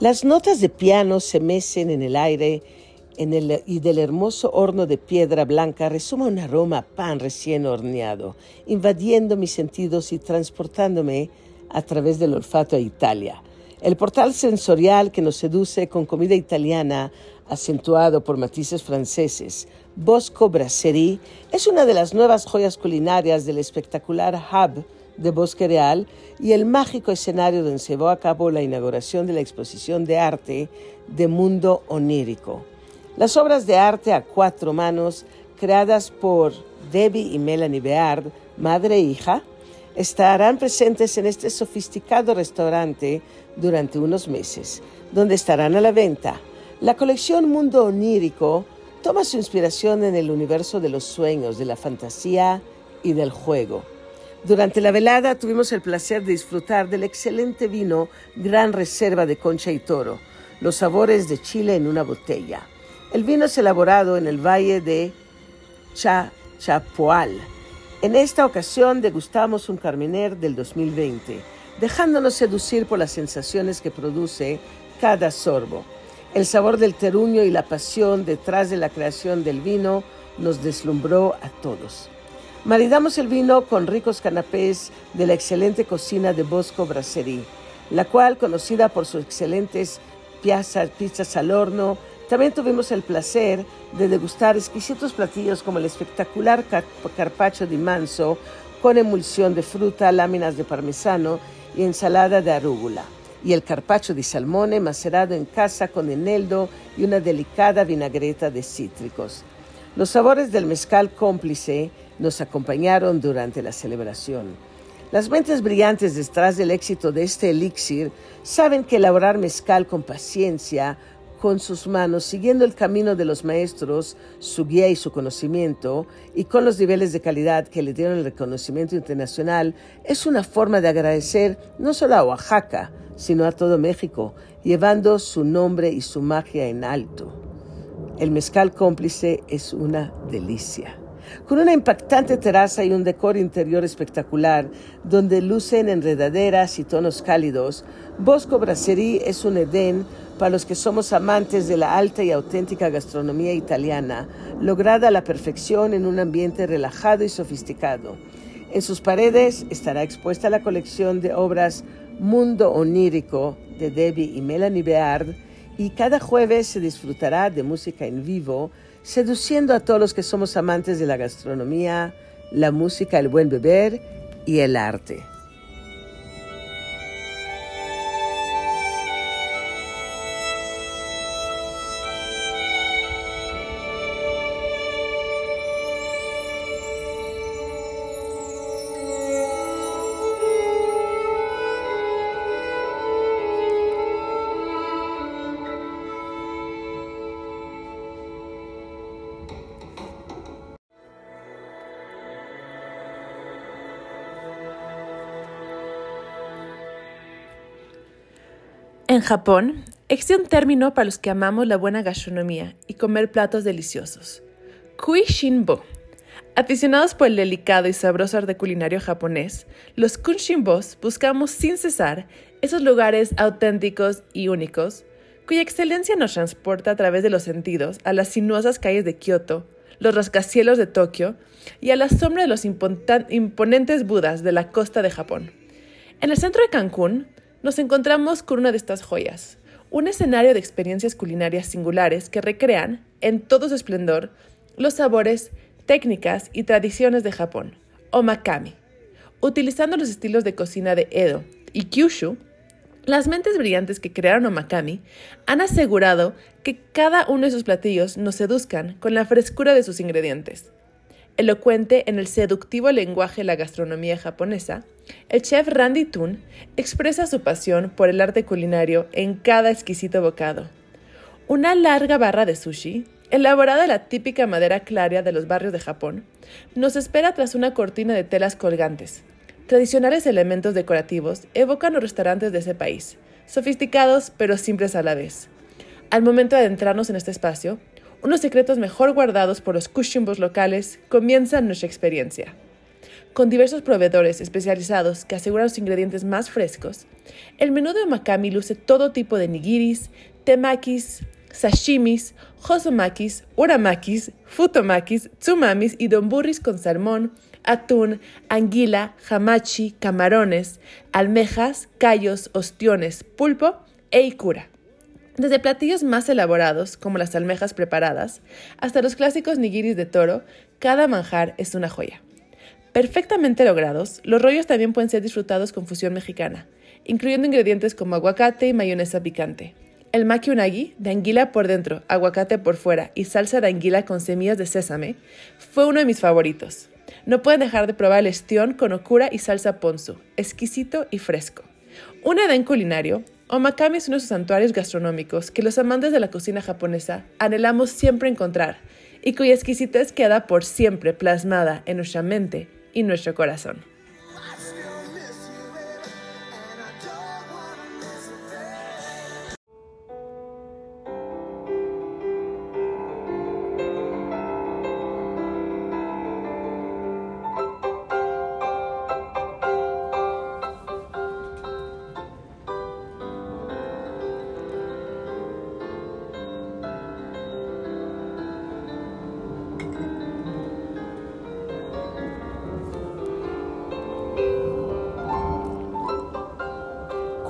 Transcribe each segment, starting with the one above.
Las notas de piano se mecen en el aire y del hermoso horno de piedra blanca resuma un aroma a pan recién horneado, invadiendo mis sentidos y transportándome a través del olfato a Italia. El portal sensorial que nos seduce con comida italiana, acentuado por matices franceses, Bosco Brasserie, es una de las nuevas joyas culinarias del espectacular hub de Bosque Real y el mágico escenario donde se llevó a cabo la inauguración de la exposición de arte de Mundo Onírico. Las obras de arte a cuatro manos, creadas por Debbie y Melanie Beard, madre e hija, estarán presentes en este sofisticado restaurante durante unos meses, donde estarán a la venta. La colección Mundo Onírico toma su inspiración en el universo de los sueños, de la fantasía y del juego. Durante la velada tuvimos el placer de disfrutar del excelente vino Gran Reserva de Concha y Toro, los sabores de Chile en una botella. El vino es elaborado en el valle de Chachapoal. En esta ocasión degustamos un Carmener del 2020, dejándonos seducir por las sensaciones que produce cada sorbo. El sabor del teruño y la pasión detrás de la creación del vino nos deslumbró a todos. Maridamos el vino con ricos canapés de la excelente cocina de Bosco Brasserie, la cual, conocida por sus excelentes pizzas, pizzas al horno, también tuvimos el placer de degustar exquisitos platillos como el espectacular carpaccio di manso con emulsión de fruta, láminas de parmesano y ensalada de arúgula, y el carpaccio di salmone macerado en casa con eneldo y una delicada vinagreta de cítricos. Los sabores del mezcal cómplice nos acompañaron durante la celebración. Las mentes brillantes detrás del éxito de este elixir saben que elaborar mezcal con paciencia, con sus manos, siguiendo el camino de los maestros, su guía y su conocimiento, y con los niveles de calidad que le dieron el reconocimiento internacional, es una forma de agradecer no solo a Oaxaca, sino a todo México, llevando su nombre y su magia en alto. El mezcal cómplice es una delicia con una impactante terraza y un decor interior espectacular, donde lucen enredaderas y tonos cálidos, Bosco Brasserie es un edén para los que somos amantes de la alta y auténtica gastronomía italiana, lograda a la perfección en un ambiente relajado y sofisticado. En sus paredes estará expuesta la colección de obras Mundo Onírico de Debbie y Melanie Beard, y cada jueves se disfrutará de música en vivo seduciendo a todos los que somos amantes de la gastronomía, la música, el buen beber y el arte. En Japón, existe un término para los que amamos la buena gastronomía y comer platos deliciosos. Kui Shinbo. Aficionados por el delicado y sabroso arte culinario japonés, los Kunshinbos buscamos sin cesar esos lugares auténticos y únicos cuya excelencia nos transporta a través de los sentidos a las sinuosas calles de Kioto, los rascacielos de Tokio y a la sombra de los imponentes budas de la costa de Japón. En el centro de Cancún, nos encontramos con una de estas joyas, un escenario de experiencias culinarias singulares que recrean, en todo su esplendor, los sabores, técnicas y tradiciones de Japón, omakami. Utilizando los estilos de cocina de Edo y Kyushu, las mentes brillantes que crearon omakami han asegurado que cada uno de sus platillos nos seduzcan con la frescura de sus ingredientes. Elocuente en el seductivo lenguaje de la gastronomía japonesa, el chef Randy Toon expresa su pasión por el arte culinario en cada exquisito bocado. Una larga barra de sushi, elaborada de la típica madera clara de los barrios de Japón, nos espera tras una cortina de telas colgantes. Tradicionales elementos decorativos evocan los restaurantes de ese país, sofisticados pero simples a la vez. Al momento de adentrarnos en este espacio, unos secretos mejor guardados por los kushimbos locales, comienza nuestra experiencia. con diversos proveedores especializados que aseguran los ingredientes más frescos, el menú de Omakami luce todo tipo de nigiris, temakis, sashimis, hosomakis, uramakis, futomakis, tsumamis y donburris con salmón, atún, anguila, hamachi, camarones, almejas, callos, ostiones, pulpo e ikura. Desde platillos más elaborados, como las almejas preparadas, hasta los clásicos nigiris de toro, cada manjar es una joya. Perfectamente logrados, los rollos también pueden ser disfrutados con fusión mexicana, incluyendo ingredientes como aguacate y mayonesa picante. El maki unagi, de anguila por dentro, aguacate por fuera y salsa de anguila con semillas de sésame, fue uno de mis favoritos. No pueden dejar de probar el estión con okura y salsa ponzu, exquisito y fresco. Un edén culinario, Omakami es uno de sus santuarios gastronómicos que los amantes de la cocina japonesa anhelamos siempre encontrar y cuya exquisitez queda por siempre plasmada en nuestra mente y nuestro corazón.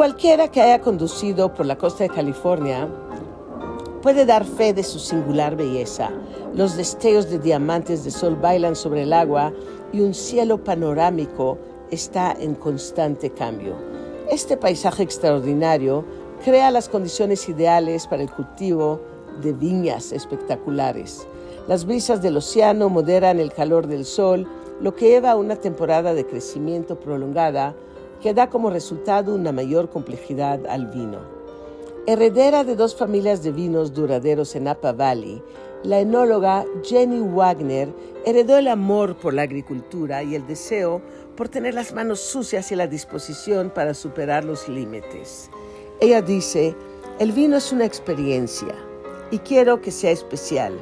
Cualquiera que haya conducido por la costa de California puede dar fe de su singular belleza. Los destellos de diamantes de sol bailan sobre el agua y un cielo panorámico está en constante cambio. Este paisaje extraordinario crea las condiciones ideales para el cultivo de viñas espectaculares. Las brisas del océano moderan el calor del sol, lo que lleva a una temporada de crecimiento prolongada que da como resultado una mayor complejidad al vino. Heredera de dos familias de vinos duraderos en Napa Valley, la enóloga Jenny Wagner heredó el amor por la agricultura y el deseo por tener las manos sucias y la disposición para superar los límites. Ella dice, el vino es una experiencia y quiero que sea especial.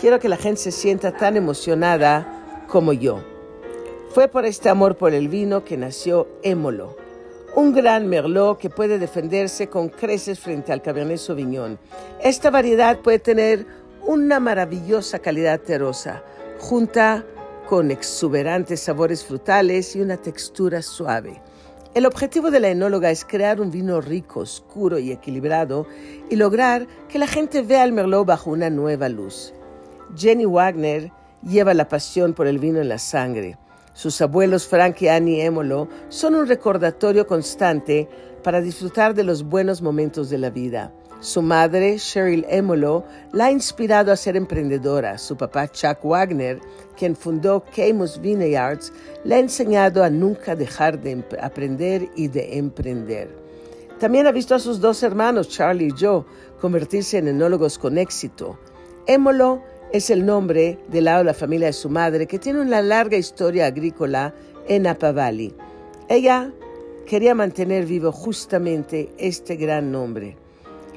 Quiero que la gente se sienta tan emocionada como yo. Fue por este amor por el vino que nació Émolo, un gran merlot que puede defenderse con creces frente al Cabernet Sauvignon. Esta variedad puede tener una maravillosa calidad terrosa, junta con exuberantes sabores frutales y una textura suave. El objetivo de la enóloga es crear un vino rico, oscuro y equilibrado y lograr que la gente vea el merlot bajo una nueva luz. Jenny Wagner lleva la pasión por el vino en la sangre. Sus abuelos Frank y Annie Emolo son un recordatorio constante para disfrutar de los buenos momentos de la vida. Su madre, Cheryl Emolo, la ha inspirado a ser emprendedora. Su papá, Chuck Wagner, quien fundó Camus Vineyards, le ha enseñado a nunca dejar de aprender y de emprender. También ha visto a sus dos hermanos, Charlie y Joe, convertirse en enólogos con éxito. Emolo es el nombre del lado de la familia de su madre, que tiene una larga historia agrícola en Napa Valley. Ella quería mantener vivo justamente este gran nombre.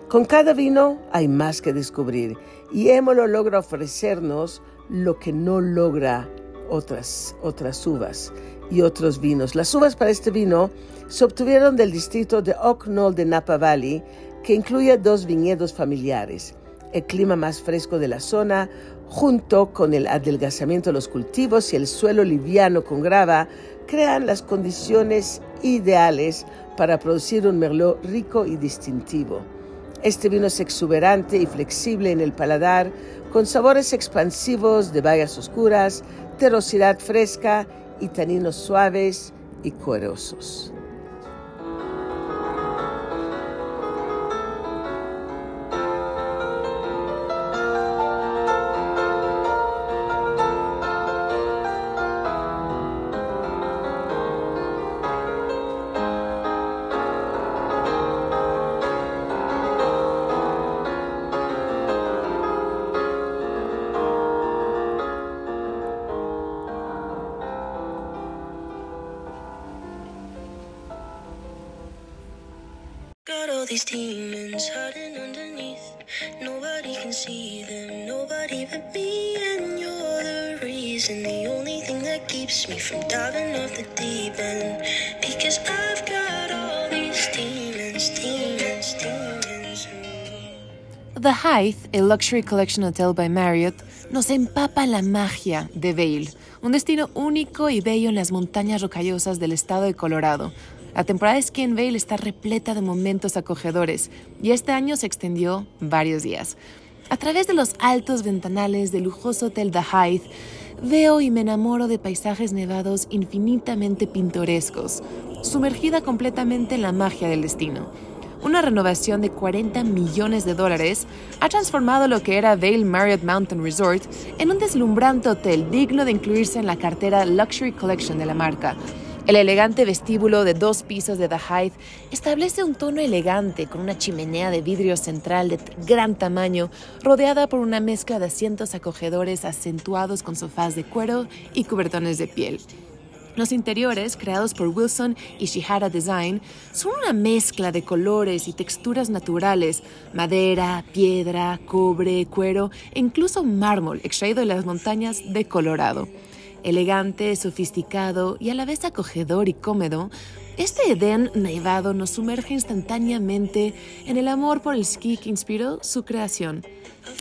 Con cada vino hay más que descubrir y Émolo logra ofrecernos lo que no logra otras, otras uvas y otros vinos. Las uvas para este vino se obtuvieron del distrito de Oak de Napa Valley, que incluye dos viñedos familiares el clima más fresco de la zona, junto con el adelgazamiento de los cultivos y el suelo liviano con grava, crean las condiciones ideales para producir un merlot rico y distintivo. Este vino es exuberante y flexible en el paladar, con sabores expansivos de bayas oscuras, terrosidad fresca y taninos suaves y cuerosos. Reason, the only thing that keeps me from diving off the deep end. Because I've got all these demons, demons, demons. The Hythe, el Luxury Collection Hotel by Marriott, nos empapa la magia de Vail, un destino único y bello en las montañas rocallosas del estado de Colorado. La temporada de esquí en Vail está repleta de momentos acogedores y este año se extendió varios días. A través de los altos ventanales del lujoso Hotel The Hythe, veo y me enamoro de paisajes nevados infinitamente pintorescos, sumergida completamente en la magia del destino. Una renovación de 40 millones de dólares ha transformado lo que era Vail Marriott Mountain Resort en un deslumbrante hotel digno de incluirse en la cartera Luxury Collection de la marca el elegante vestíbulo de dos pisos de The Hythe establece un tono elegante con una chimenea de vidrio central de gran tamaño, rodeada por una mezcla de asientos acogedores acentuados con sofás de cuero y cubertones de piel. Los interiores, creados por Wilson y Shihara Design, son una mezcla de colores y texturas naturales, madera, piedra, cobre, cuero e incluso mármol extraído de las montañas de Colorado elegante, sofisticado y a la vez acogedor y cómodo, este Edén nevado nos sumerge instantáneamente en el amor por el ski que inspiró su creación.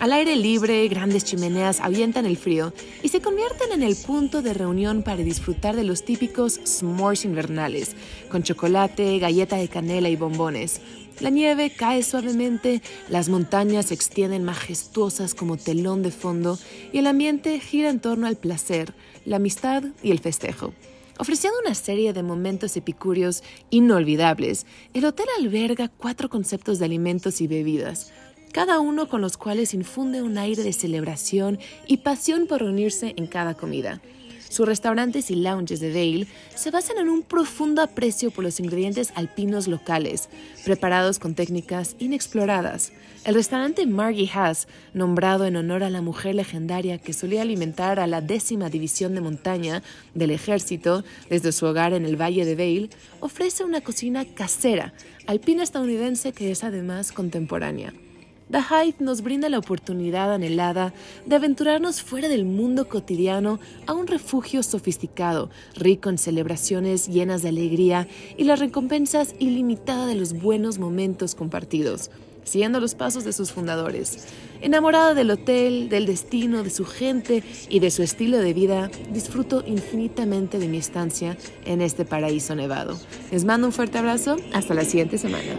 Al aire libre, grandes chimeneas ahuyentan el frío y se convierten en el punto de reunión para disfrutar de los típicos s'mores invernales, con chocolate, galleta de canela y bombones. La nieve cae suavemente, las montañas se extienden majestuosas como telón de fondo y el ambiente gira en torno al placer, la amistad y el festejo. Ofreciendo una serie de momentos epicúreos inolvidables, el hotel alberga cuatro conceptos de alimentos y bebidas, cada uno con los cuales infunde un aire de celebración y pasión por reunirse en cada comida. Sus restaurantes y lounges de Vail se basan en un profundo aprecio por los ingredientes alpinos locales, preparados con técnicas inexploradas. El restaurante Margie Haas, nombrado en honor a la mujer legendaria que solía alimentar a la décima división de montaña del ejército desde su hogar en el Valle de Vail, ofrece una cocina casera, alpina estadounidense que es además contemporánea. The Hythe nos brinda la oportunidad anhelada de aventurarnos fuera del mundo cotidiano a un refugio sofisticado, rico en celebraciones llenas de alegría y las recompensas ilimitadas de los buenos momentos compartidos, siguiendo los pasos de sus fundadores. Enamorada del hotel, del destino, de su gente y de su estilo de vida, disfruto infinitamente de mi estancia en este paraíso nevado. Les mando un fuerte abrazo, hasta la siguiente semana.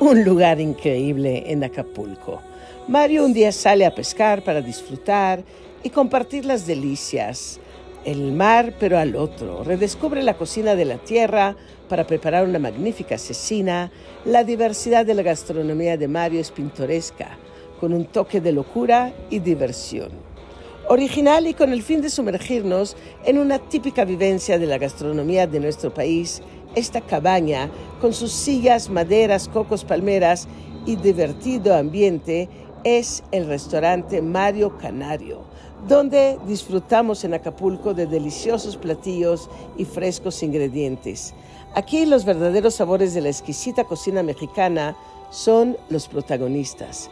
un lugar increíble en Acapulco. Mario un día sale a pescar para disfrutar y compartir las delicias. El mar, pero al otro. Redescubre la cocina de la tierra para preparar una magnífica cecina. La diversidad de la gastronomía de Mario es pintoresca, con un toque de locura y diversión. Original y con el fin de sumergirnos en una típica vivencia de la gastronomía de nuestro país esta cabaña, con sus sillas, maderas, cocos, palmeras y divertido ambiente, es el restaurante Mario Canario, donde disfrutamos en Acapulco de deliciosos platillos y frescos ingredientes. Aquí los verdaderos sabores de la exquisita cocina mexicana son los protagonistas.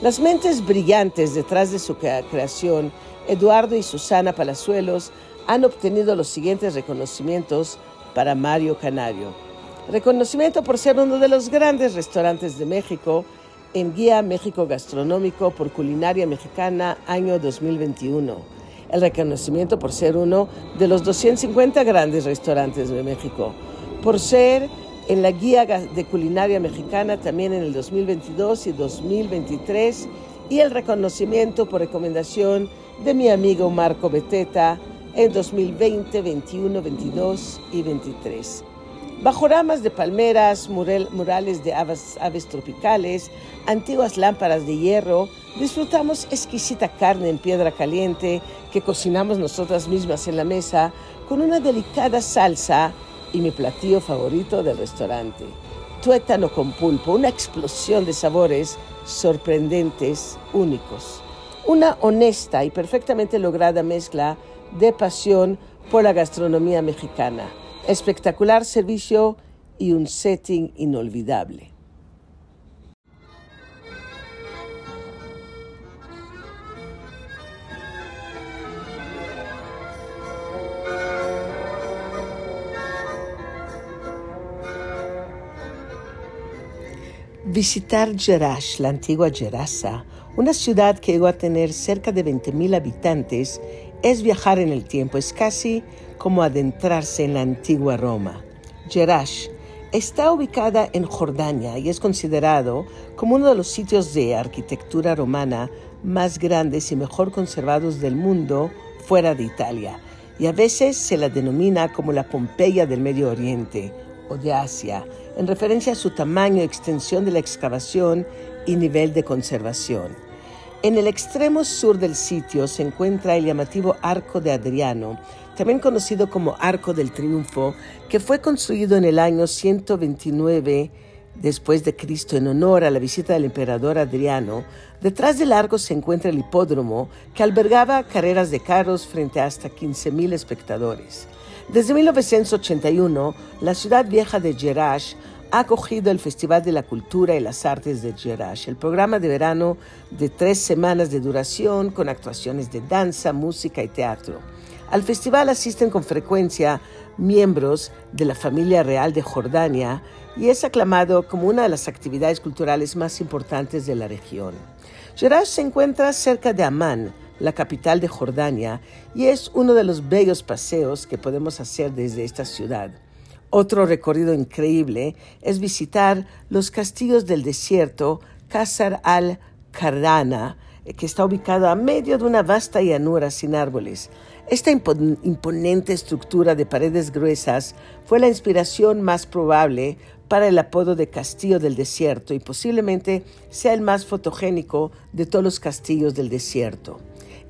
Las mentes brillantes detrás de su creación, Eduardo y Susana Palazuelos, han obtenido los siguientes reconocimientos para Mario Canario. Reconocimiento por ser uno de los grandes restaurantes de México en Guía México Gastronómico por Culinaria Mexicana año 2021. El reconocimiento por ser uno de los 250 grandes restaurantes de México. Por ser en la Guía de Culinaria Mexicana también en el 2022 y 2023. Y el reconocimiento por recomendación de mi amigo Marco Beteta en 2020, 21, 22 y 23. Bajo ramas de palmeras, murales de aves, aves tropicales, antiguas lámparas de hierro, disfrutamos exquisita carne en piedra caliente que cocinamos nosotras mismas en la mesa con una delicada salsa y mi platillo favorito del restaurante, tuétano con pulpo, una explosión de sabores sorprendentes, únicos. Una honesta y perfectamente lograda mezcla de pasión por la gastronomía mexicana, espectacular servicio y un setting inolvidable. Visitar Jerash, la antigua Gerasa, una ciudad que llegó a tener cerca de 20.000 habitantes, es viajar en el tiempo, es casi como adentrarse en la antigua Roma. Jerash está ubicada en Jordania y es considerado como uno de los sitios de arquitectura romana más grandes y mejor conservados del mundo fuera de Italia, y a veces se la denomina como la Pompeya del Medio Oriente o de Asia, en referencia a su tamaño, extensión de la excavación y nivel de conservación. En el extremo sur del sitio se encuentra el llamativo Arco de Adriano, también conocido como Arco del Triunfo, que fue construido en el año 129 después de Cristo en honor a la visita del emperador Adriano. Detrás del arco se encuentra el hipódromo que albergaba carreras de carros frente a hasta 15.000 espectadores. Desde 1981, la ciudad vieja de Jerash ha acogido el Festival de la Cultura y las Artes de Jerash, el programa de verano de tres semanas de duración con actuaciones de danza, música y teatro. Al festival asisten con frecuencia miembros de la familia real de Jordania y es aclamado como una de las actividades culturales más importantes de la región. Jerash se encuentra cerca de Amán, la capital de Jordania, y es uno de los bellos paseos que podemos hacer desde esta ciudad. Otro recorrido increíble es visitar los castillos del desierto Qasar al-Kardana, que está ubicado a medio de una vasta llanura sin árboles. Esta imponente estructura de paredes gruesas fue la inspiración más probable para el apodo de Castillo del Desierto y posiblemente sea el más fotogénico de todos los castillos del desierto.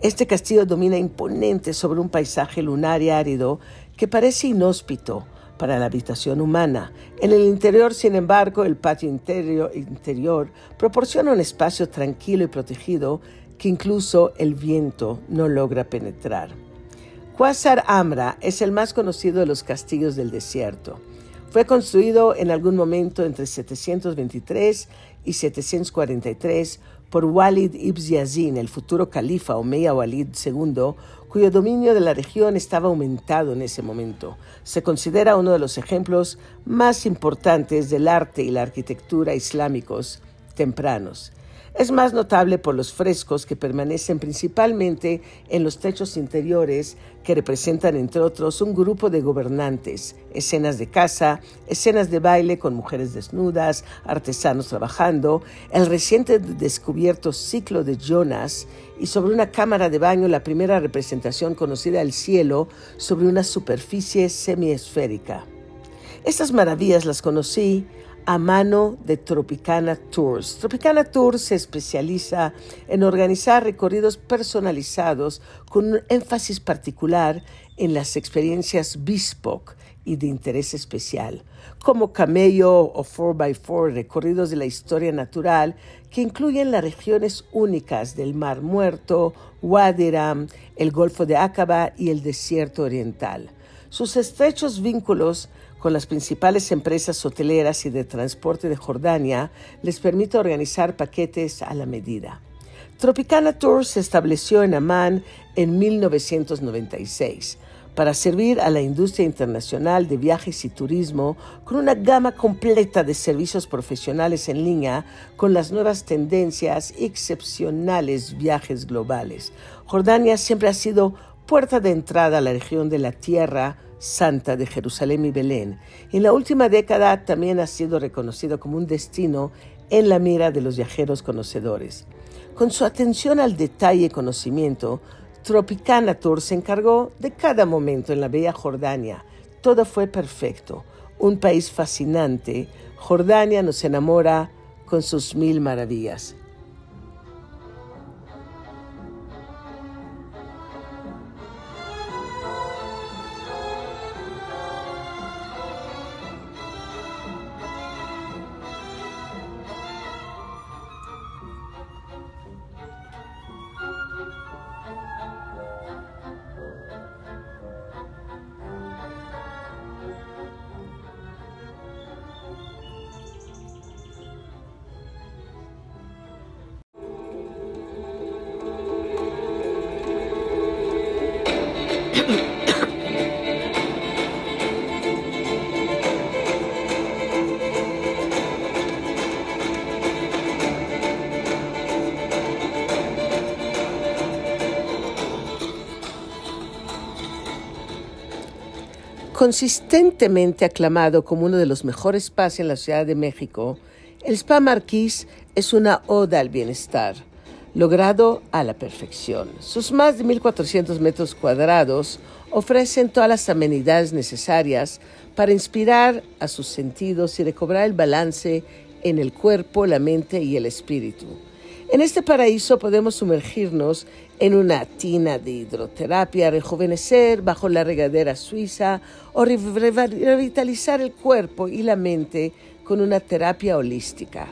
Este castillo domina imponente sobre un paisaje lunar y árido que parece inhóspito para la habitación humana. En el interior, sin embargo, el patio interior, interior proporciona un espacio tranquilo y protegido que incluso el viento no logra penetrar. Quasar Amra es el más conocido de los castillos del desierto. Fue construido en algún momento entre 723 y 743 por Walid ibn Yazin, el futuro califa Omeya Walid II, cuyo dominio de la región estaba aumentado en ese momento. Se considera uno de los ejemplos más importantes del arte y la arquitectura islámicos tempranos. Es más notable por los frescos que permanecen principalmente en los techos interiores que representan, entre otros, un grupo de gobernantes, escenas de caza, escenas de baile con mujeres desnudas, artesanos trabajando, el reciente descubierto ciclo de Jonas y sobre una cámara de baño la primera representación conocida del cielo sobre una superficie semiesférica. Estas maravillas las conocí a mano de Tropicana Tours. Tropicana Tours se especializa en organizar recorridos personalizados con un énfasis particular en las experiencias bespoke y de interés especial, como camello o 4x4, recorridos de la historia natural que incluyen las regiones únicas del Mar Muerto, Wadiram, el Golfo de Aqaba y el Desierto Oriental. Sus estrechos vínculos con las principales empresas hoteleras y de transporte de Jordania les permite organizar paquetes a la medida. Tropicana Tours se estableció en Amán en 1996 para servir a la industria internacional de viajes y turismo con una gama completa de servicios profesionales en línea con las nuevas tendencias y excepcionales viajes globales. Jordania siempre ha sido puerta de entrada a la región de la Tierra Santa de Jerusalén y Belén. En la última década también ha sido reconocido como un destino en la mira de los viajeros conocedores. Con su atención al detalle y conocimiento, Tropicana Tour se encargó de cada momento en la bella Jordania. Todo fue perfecto. un país fascinante, Jordania nos enamora con sus mil maravillas. Consistentemente aclamado como uno de los mejores spas en la Ciudad de México, el Spa Marquis es una oda al bienestar, logrado a la perfección. Sus más de 1.400 metros cuadrados ofrecen todas las amenidades necesarias para inspirar a sus sentidos y recobrar el balance en el cuerpo, la mente y el espíritu. En este paraíso podemos sumergirnos en una tina de hidroterapia, rejuvenecer bajo la regadera suiza o revitalizar el cuerpo y la mente con una terapia holística.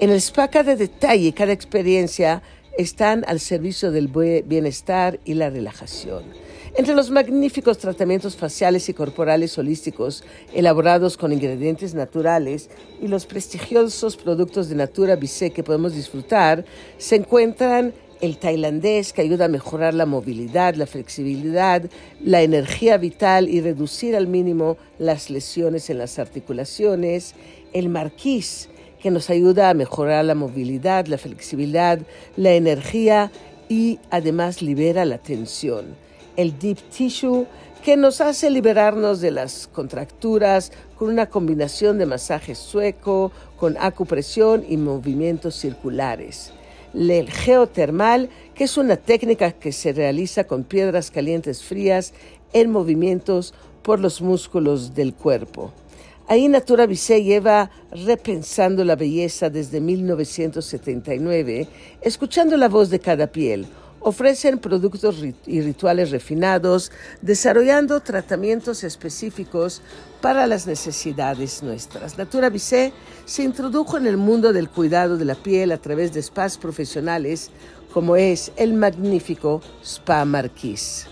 En el spa cada detalle cada experiencia están al servicio del bienestar y la relajación. Entre los magníficos tratamientos faciales y corporales holísticos elaborados con ingredientes naturales y los prestigiosos productos de Natura Bisé que podemos disfrutar, se encuentran el tailandés que ayuda a mejorar la movilidad, la flexibilidad, la energía vital y reducir al mínimo las lesiones en las articulaciones, el marquís que nos ayuda a mejorar la movilidad, la flexibilidad, la energía y además libera la tensión el deep tissue, que nos hace liberarnos de las contracturas con una combinación de masaje sueco, con acupresión y movimientos circulares. El geotermal, que es una técnica que se realiza con piedras calientes frías en movimientos por los músculos del cuerpo. Ahí Natura Vise lleva repensando la belleza desde 1979, escuchando la voz de cada piel ofrecen productos y rituales refinados, desarrollando tratamientos específicos para las necesidades nuestras. Natura Vise se introdujo en el mundo del cuidado de la piel a través de spas profesionales como es el magnífico Spa Marquis.